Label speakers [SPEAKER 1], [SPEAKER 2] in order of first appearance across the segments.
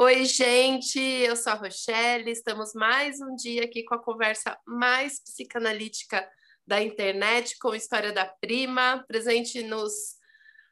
[SPEAKER 1] Oi, gente, eu sou a Rochelle. Estamos mais um dia aqui com a conversa mais psicanalítica da internet, com História da Prima, presente nos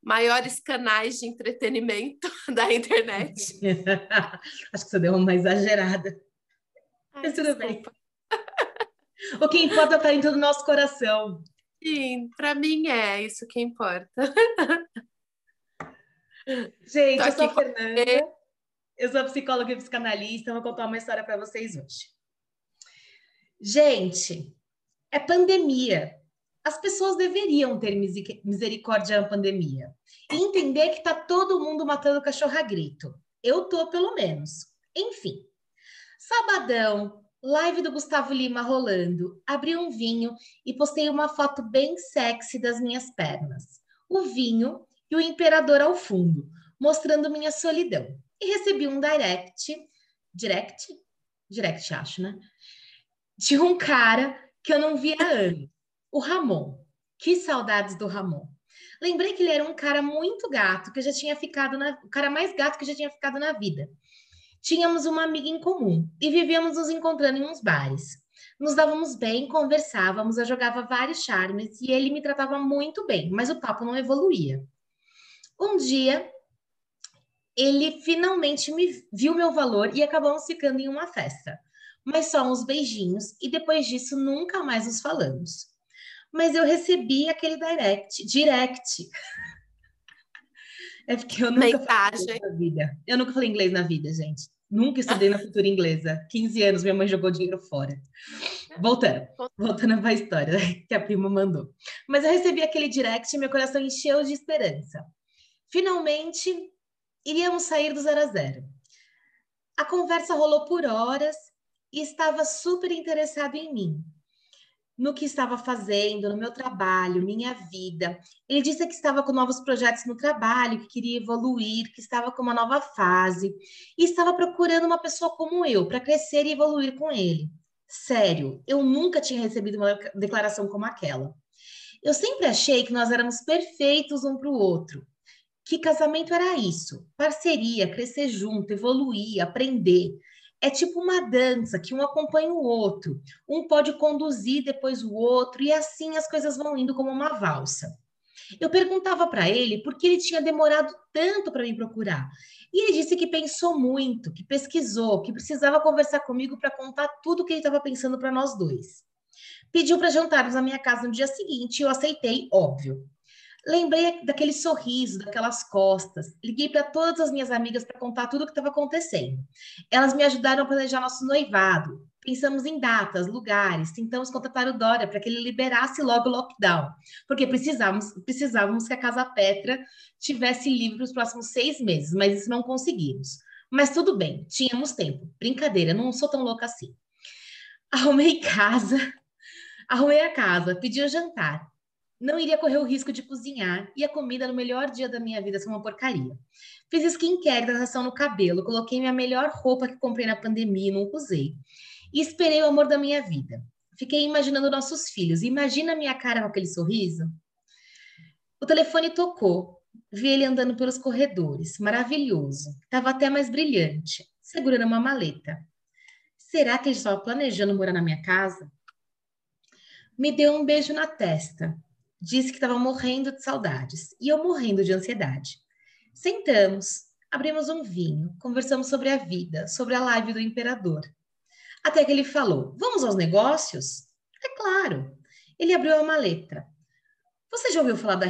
[SPEAKER 1] maiores canais de entretenimento da internet.
[SPEAKER 2] Acho que você deu uma exagerada. Ai, Mas tudo bem. o que importa está dentro do nosso coração.
[SPEAKER 1] Sim, para mim é isso que importa.
[SPEAKER 2] Gente, Tô eu sou a Fernanda. Eu sou psicóloga e psicanalista, vou contar uma história para vocês hoje. Gente, é pandemia. As pessoas deveriam ter misericórdia na pandemia e entender que tá todo mundo matando cachorro a grito. Eu tô, pelo menos. Enfim, sabadão, live do Gustavo Lima rolando, abri um vinho e postei uma foto bem sexy das minhas pernas. O vinho e o imperador ao fundo, mostrando minha solidão e recebi um direct, direct, direct acho, né? De um cara que eu não via há anos, o Ramon. Que saudades do Ramon. Lembrei que ele era um cara muito gato, que eu já tinha ficado na, o cara mais gato que eu já tinha ficado na vida. Tínhamos uma amiga em comum e vivíamos nos encontrando em uns bares. Nos dávamos bem, conversávamos, eu jogava vários charmes e ele me tratava muito bem, mas o papo não evoluía. Um dia, ele finalmente me viu meu valor e acabamos ficando em uma festa. Mas só uns beijinhos e depois disso nunca mais nos falamos. Mas eu recebi aquele direct, direct. É porque eu nunca falei inglês na vida. Eu nunca falei inglês na vida, gente. Nunca estudei na cultura inglesa. 15 anos, minha mãe jogou dinheiro fora. Voltando, voltando para a história que a prima mandou. Mas eu recebi aquele direct e meu coração encheu de esperança. Finalmente, iríamos sair do zero a zero. A conversa rolou por horas e estava super interessado em mim, no que estava fazendo, no meu trabalho, minha vida. Ele disse que estava com novos projetos no trabalho, que queria evoluir, que estava com uma nova fase e estava procurando uma pessoa como eu para crescer e evoluir com ele. Sério, eu nunca tinha recebido uma declaração como aquela. Eu sempre achei que nós éramos perfeitos um para o outro, que casamento era isso: parceria, crescer junto, evoluir, aprender. É tipo uma dança que um acompanha o outro, um pode conduzir depois o outro, e assim as coisas vão indo como uma valsa. Eu perguntava para ele por que ele tinha demorado tanto para me procurar. E ele disse que pensou muito, que pesquisou, que precisava conversar comigo para contar tudo o que ele estava pensando para nós dois. Pediu para jantarmos na minha casa no dia seguinte e eu aceitei, óbvio. Lembrei daquele sorriso, daquelas costas. Liguei para todas as minhas amigas para contar tudo o que estava acontecendo. Elas me ajudaram a planejar nosso noivado. Pensamos em datas, lugares, tentamos contratar o Dória para que ele liberasse logo o lockdown, porque precisávamos, precisávamos que a Casa Petra tivesse livre os próximos seis meses, mas isso não conseguimos. Mas tudo bem, tínhamos tempo. Brincadeira, não sou tão louca assim. Arrumei casa, arrumei a casa, pedi o jantar não iria correr o risco de cozinhar e a comida no melhor dia da minha vida ser uma porcaria. Fiz skincare, hidratação no cabelo, coloquei minha melhor roupa que comprei na pandemia e não usei. E esperei o amor da minha vida. Fiquei imaginando nossos filhos. Imagina a minha cara com aquele sorriso. O telefone tocou. Vi ele andando pelos corredores. Maravilhoso. Estava até mais brilhante, segurando uma maleta. Será que ele estava planejando morar na minha casa? Me deu um beijo na testa disse que estava morrendo de saudades e eu morrendo de ansiedade. Sentamos, abrimos um vinho, conversamos sobre a vida, sobre a live do imperador. Até que ele falou: Vamos aos negócios? É claro. Ele abriu a maleta. Você já ouviu falar da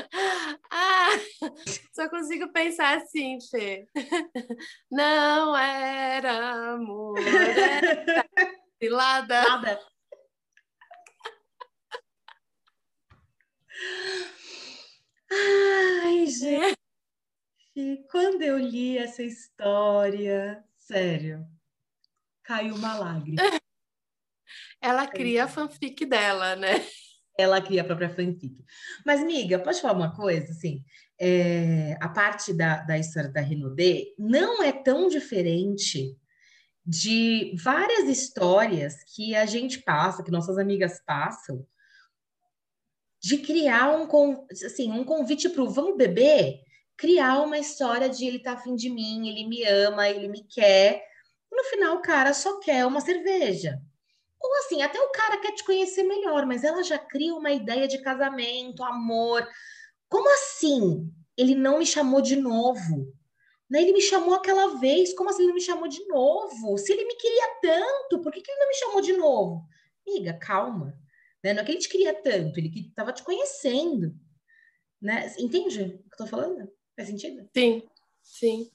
[SPEAKER 2] Renaudê?
[SPEAKER 1] Só consigo pensar assim, Fê. Não era amor, era cilada. Nada.
[SPEAKER 2] Ai, gente. Quando eu li essa história, sério, caiu uma lágrima.
[SPEAKER 1] Ela cria a fanfic dela, né?
[SPEAKER 2] Ela cria a própria fanfic. Mas, miga, pode falar uma coisa, assim, é, a parte da, da história da Renaudet não é tão diferente de várias histórias que a gente passa, que nossas amigas passam, de criar um, assim, um convite para o vamos beber, criar uma história de ele tá afim de mim, ele me ama, ele me quer. no final, o cara só quer uma cerveja. Ou assim, até o cara quer te conhecer melhor, mas ela já cria uma ideia de casamento, amor. Como assim? Ele não me chamou de novo. Né? Ele me chamou aquela vez, como assim ele me chamou de novo? Se ele me queria tanto, por que, que ele não me chamou de novo? Amiga, calma. Né? Não é que ele te queria tanto, ele que estava te conhecendo. Né? Entende o que eu estou falando? Faz sentido?
[SPEAKER 1] Sim, sim.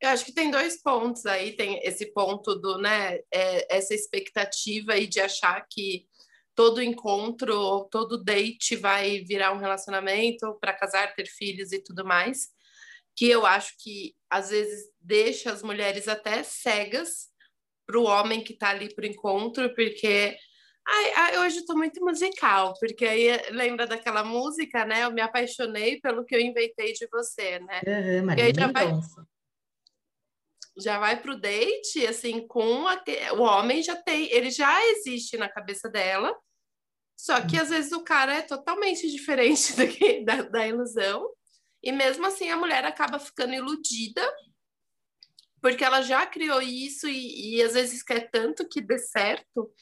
[SPEAKER 1] Eu acho que tem dois pontos aí. Tem esse ponto do, né, é, essa expectativa aí de achar que todo encontro, todo date vai virar um relacionamento para casar, ter filhos e tudo mais que eu acho que às vezes deixa as mulheres até cegas para o homem que está ali para o encontro, porque ai, ai, hoje estou muito musical, porque aí lembra daquela música, né? Eu me apaixonei pelo que eu inventei de você, né?
[SPEAKER 2] Uhum, e aí já vai,
[SPEAKER 1] já vai pro date, assim, com a, o homem já tem, ele já existe na cabeça dela, só que às vezes o cara é totalmente diferente que, da, da ilusão. E mesmo assim a mulher acaba ficando iludida, porque ela já criou isso e, e às vezes quer tanto que dê certo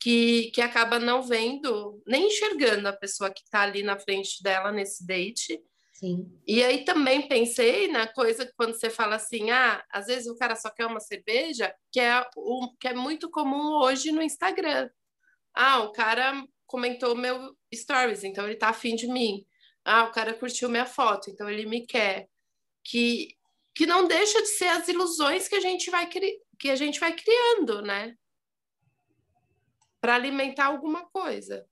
[SPEAKER 1] que, que acaba não vendo, nem enxergando a pessoa que está ali na frente dela nesse date.
[SPEAKER 2] Sim.
[SPEAKER 1] E aí também pensei na coisa que quando você fala assim, ah, às vezes o cara só quer uma cerveja, que é, o, que é muito comum hoje no Instagram. Ah, o cara comentou meu stories, então ele tá afim de mim. Ah, o cara curtiu minha foto, então ele me quer. Que, que não deixa de ser as ilusões que a gente vai, cri... que a gente vai criando, né? Para alimentar alguma coisa.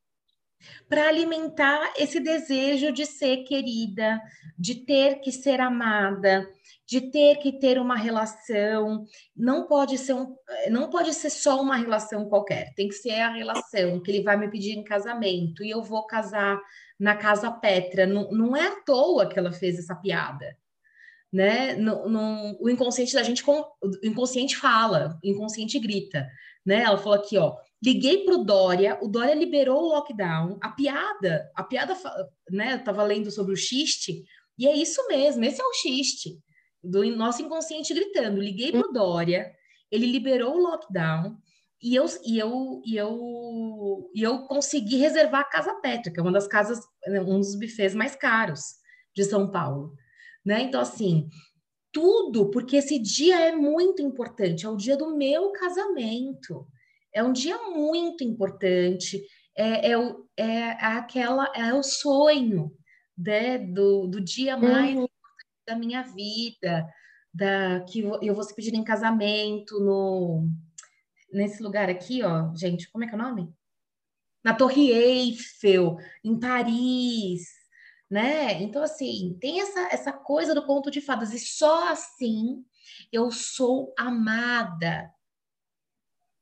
[SPEAKER 2] Para alimentar esse desejo de ser querida, de ter que ser amada, de ter que ter uma relação. Não pode ser um, não pode ser só uma relação qualquer. Tem que ser a relação que ele vai me pedir em casamento e eu vou casar na casa Petra. Não, não é à toa que ela fez essa piada. Né? O inconsciente da gente, o inconsciente fala, o inconsciente grita. Né? Ela falou aqui, ó, liguei para o Dória, o Dória liberou o lockdown, a piada, a piada, né? Eu tava lendo sobre o xiste, e é isso mesmo, esse é o xiste do nosso inconsciente gritando. Liguei para o Dória, ele liberou o lockdown, e eu, e eu, e eu, e eu consegui reservar a Casa Petra, que é uma das casas, né, um dos bufês mais caros de São Paulo. Né? Então, assim, tudo, porque esse dia é muito importante, é o dia do meu casamento. É um dia muito importante, é, é, o, é aquela, é o sonho né, do, do dia mais uhum. da minha vida, da que eu vou se pedir em casamento no nesse lugar aqui, ó, gente, como é que é o nome? Na Torre Eiffel, em Paris, né? Então, assim, tem essa, essa coisa do conto de fadas, e só assim eu sou amada,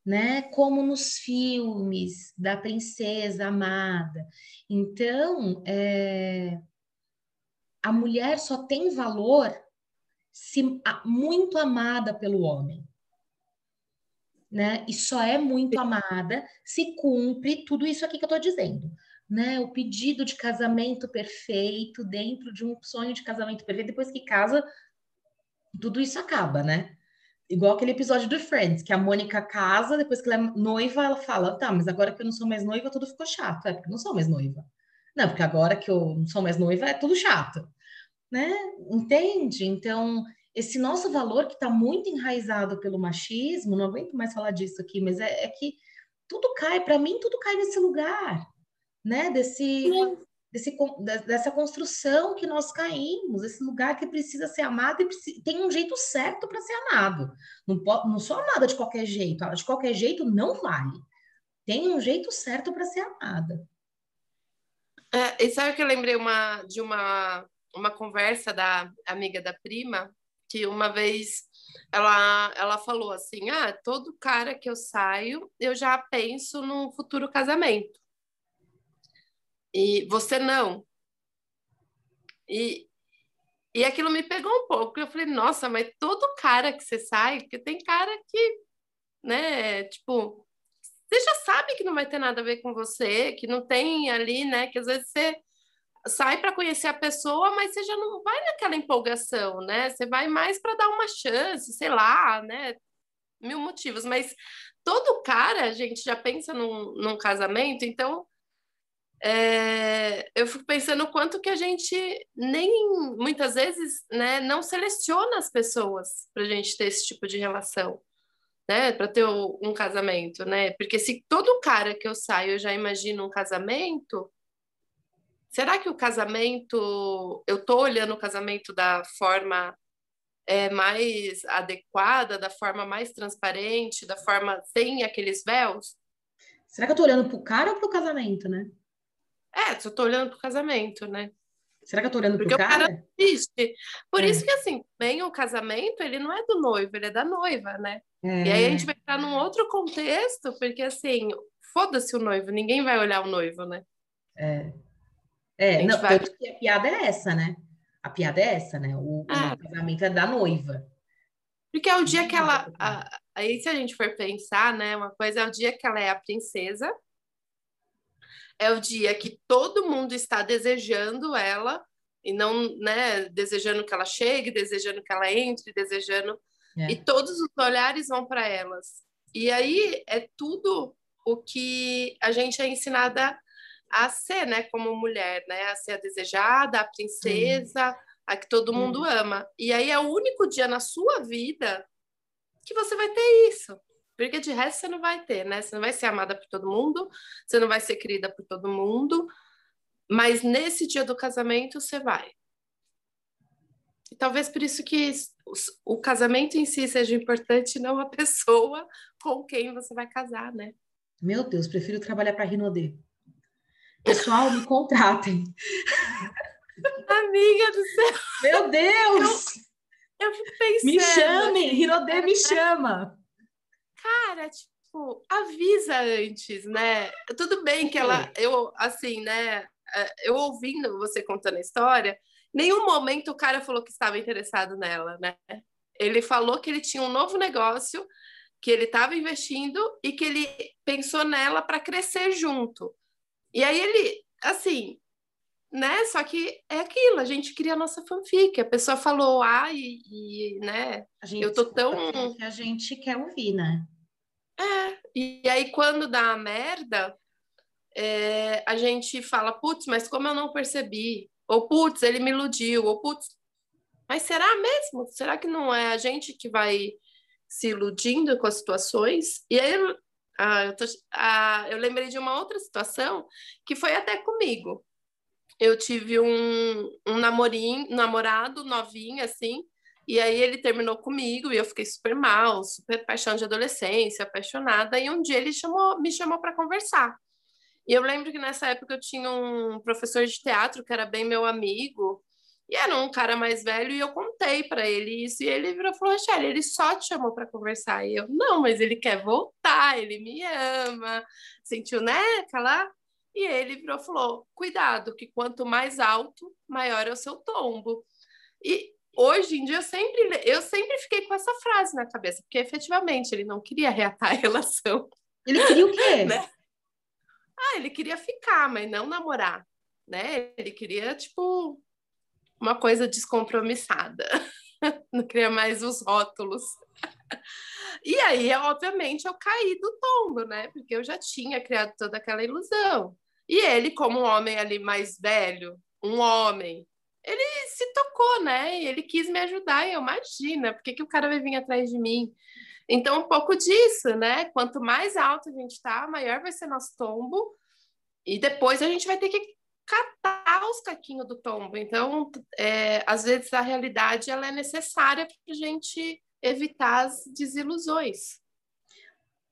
[SPEAKER 2] né? Como nos filmes da princesa amada. Então, é... a mulher só tem valor se muito amada pelo homem né? E só é muito amada se cumpre tudo isso aqui que eu estou dizendo, né? O pedido de casamento perfeito dentro de um sonho de casamento perfeito. Depois que casa, tudo isso acaba, né? Igual aquele episódio do Friends, que a Mônica casa, depois que ela é noiva, ela fala: tá, mas agora que eu não sou mais noiva, tudo ficou chato. É porque eu não sou mais noiva. Não, porque agora que eu não sou mais noiva, é tudo chato. Né? Entende? Então, esse nosso valor que está muito enraizado pelo machismo, não aguento mais falar disso aqui, mas é, é que tudo cai, para mim, tudo cai nesse lugar, né? Desse, desse, dessa construção que nós caímos, esse lugar que precisa ser amado e precisa, tem um jeito certo para ser amado. Não, pode, não sou amada de qualquer jeito, de qualquer jeito não vale. Tem um jeito certo para ser amada.
[SPEAKER 1] É, e sabe que eu lembrei uma, de uma, uma conversa da amiga da prima, que uma vez ela, ela falou assim: ah, todo cara que eu saio, eu já penso num futuro casamento. E você não. E, e aquilo me pegou um pouco. Eu falei, nossa, mas todo cara que você sai, porque tem cara que, né, tipo, você já sabe que não vai ter nada a ver com você, que não tem ali, né? Que às vezes você sai para conhecer a pessoa, mas você já não vai naquela empolgação, né? Você vai mais para dar uma chance, sei lá, né? Mil motivos, mas todo cara, a gente já pensa num, num casamento, então é, eu fico pensando o quanto que a gente nem muitas vezes né, não seleciona as pessoas para a gente ter esse tipo de relação, né? Para ter um casamento, né? Porque se todo cara que eu saio eu já imagino um casamento, será que o casamento, eu estou olhando o casamento da forma é, mais adequada, da forma mais transparente, da forma sem aqueles véus?
[SPEAKER 2] Será que eu estou olhando para o cara ou para o casamento, né?
[SPEAKER 1] É, eu tô olhando pro casamento, né?
[SPEAKER 2] Será que eu tô olhando Porque pro cara? cara
[SPEAKER 1] existe. Por é. isso que, assim, bem o casamento, ele não é do noivo, ele é da noiva, né? É. E aí a gente vai entrar num outro contexto, porque, assim, foda-se o noivo, ninguém vai olhar o noivo, né?
[SPEAKER 2] É. É, não, vai... a piada é essa, né? A piada é essa, né? O, ah. o casamento é da noiva.
[SPEAKER 1] Porque é o dia que ela. A, aí, se a gente for pensar, né? Uma coisa é o dia que ela é a princesa, é o dia que todo mundo está desejando ela e não, né, desejando que ela chegue, desejando que ela entre, desejando é. e todos os olhares vão para elas. E aí é tudo o que a gente é ensinada a ser, né, como mulher, né, a ser a desejada, a princesa, a que todo mundo ama. E aí é o único dia na sua vida que você vai ter isso. Porque de resto você não vai ter, né? Você não vai ser amada por todo mundo, você não vai ser querida por todo mundo, mas nesse dia do casamento você vai. E talvez por isso que o casamento em si seja importante, não a pessoa com quem você vai casar, né?
[SPEAKER 2] Meu Deus, prefiro trabalhar para a Rinodê. Pessoal, me contratem.
[SPEAKER 1] Amiga do céu!
[SPEAKER 2] Meu Deus!
[SPEAKER 1] Eu, eu fico pensando.
[SPEAKER 2] Me chamem, assim, Rinodê me chama
[SPEAKER 1] cara, tipo, avisa antes, né? Tudo bem que ela, eu, assim, né? É, eu ouvindo você contando a história, nenhum momento o cara falou que estava interessado nela, né? Ele falou que ele tinha um novo negócio, que ele estava investindo e que ele pensou nela para crescer junto. E aí ele, assim, né? Só que é aquilo, a gente cria a nossa fanfic. A pessoa falou ah, e, e né?
[SPEAKER 2] eu tô tão. Que a gente quer ouvir, né?
[SPEAKER 1] É, e aí quando dá a merda, é, a gente fala, putz, mas como eu não percebi? Ou putz, ele me iludiu, ou putz, mas será mesmo? Será que não é a gente que vai se iludindo com as situações? E aí ah, eu, tô, ah, eu lembrei de uma outra situação que foi até comigo. Eu tive um, um namorinho, namorado novinho, assim, e aí ele terminou comigo e eu fiquei super mal, super paixão de adolescência, apaixonada. E um dia ele chamou, me chamou para conversar. E eu lembro que nessa época eu tinha um professor de teatro que era bem meu amigo, e era um cara mais velho, e eu contei para ele isso, e ele virou e falou: Rochelle, ele só te chamou para conversar. E eu, não, mas ele quer voltar, ele me ama, sentiu, né, lá. E ele virou e falou: cuidado, que quanto mais alto, maior é o seu tombo. E hoje em dia eu sempre, eu sempre fiquei com essa frase na cabeça, porque efetivamente ele não queria reatar a relação.
[SPEAKER 2] Ele queria o quê?
[SPEAKER 1] Né? Ah, ele queria ficar, mas não namorar, né? Ele queria, tipo, uma coisa descompromissada. Não queria mais os rótulos. E aí, obviamente, eu caí do tombo, né? Porque eu já tinha criado toda aquela ilusão. E ele, como um homem ali mais velho, um homem ele se tocou, né? Ele quis me ajudar. E eu imagina, por que, que o cara vai vir atrás de mim? Então, um pouco disso, né? Quanto mais alto a gente tá, maior vai ser nosso tombo. E depois a gente vai ter que catar os caquinhos do tombo. Então, é, às vezes a realidade ela é necessária para a gente evitar as desilusões.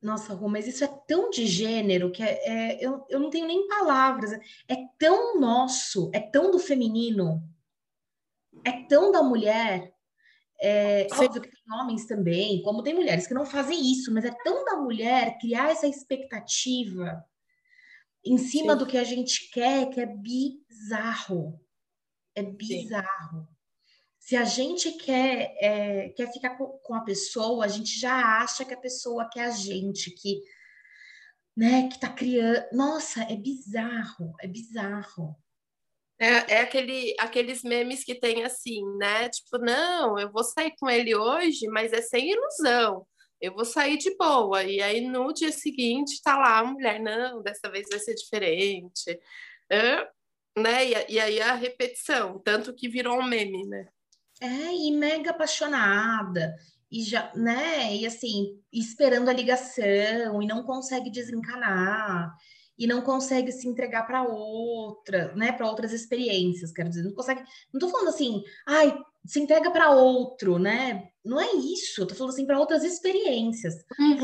[SPEAKER 2] Nossa, Rô, mas isso é tão de gênero que é, é, eu, eu não tenho nem palavras. É tão nosso, é tão do feminino é tão da mulher, é, óbvio que tem homens também, como tem mulheres que não fazem isso, mas é tão da mulher criar essa expectativa em cima Sim. do que a gente quer, que é bizarro. É bizarro. Sim. Se a gente quer, é, quer ficar com, com a pessoa, a gente já acha que a pessoa quer a gente, que né, que tá criando. Nossa, é bizarro, é bizarro.
[SPEAKER 1] É, é aquele, aqueles memes que tem assim, né? Tipo, não, eu vou sair com ele hoje, mas é sem ilusão. Eu vou sair de boa. E aí no dia seguinte tá lá a mulher, não, dessa vez vai ser diferente. É, né? E, e aí a repetição, tanto que virou um meme, né?
[SPEAKER 2] É, e mega apaixonada, e já, né? E assim, esperando a ligação, e não consegue desencanar, e não consegue se entregar para outra, né? Para outras experiências, quero dizer, não consegue. Não tô falando assim, ai, se entrega para outro, né? Não é isso, eu tô falando assim para outras experiências. Uhum.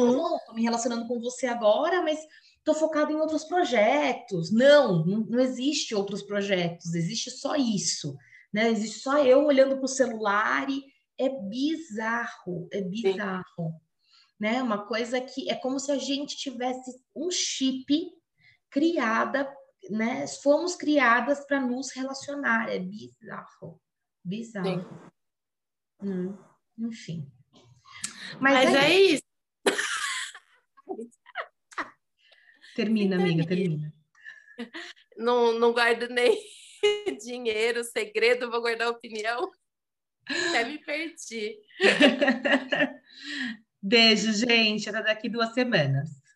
[SPEAKER 2] tô me relacionando com você agora, mas tô focado em outros projetos. Não, não, não existe outros projetos, existe só isso, né? Existe só eu olhando para o celular e é bizarro, é bizarro. Sim. Né? Uma coisa que é como se a gente tivesse um chip criada, né? Fomos criadas para nos relacionar. É bizarro. Bizarro. Hum, enfim.
[SPEAKER 1] Mas, Mas é, é isso.
[SPEAKER 2] Termina, amiga, termina.
[SPEAKER 1] Não, não guardo nem dinheiro, segredo, vou guardar opinião. Até me perdi.
[SPEAKER 2] Beijo, gente. Até daqui duas semanas.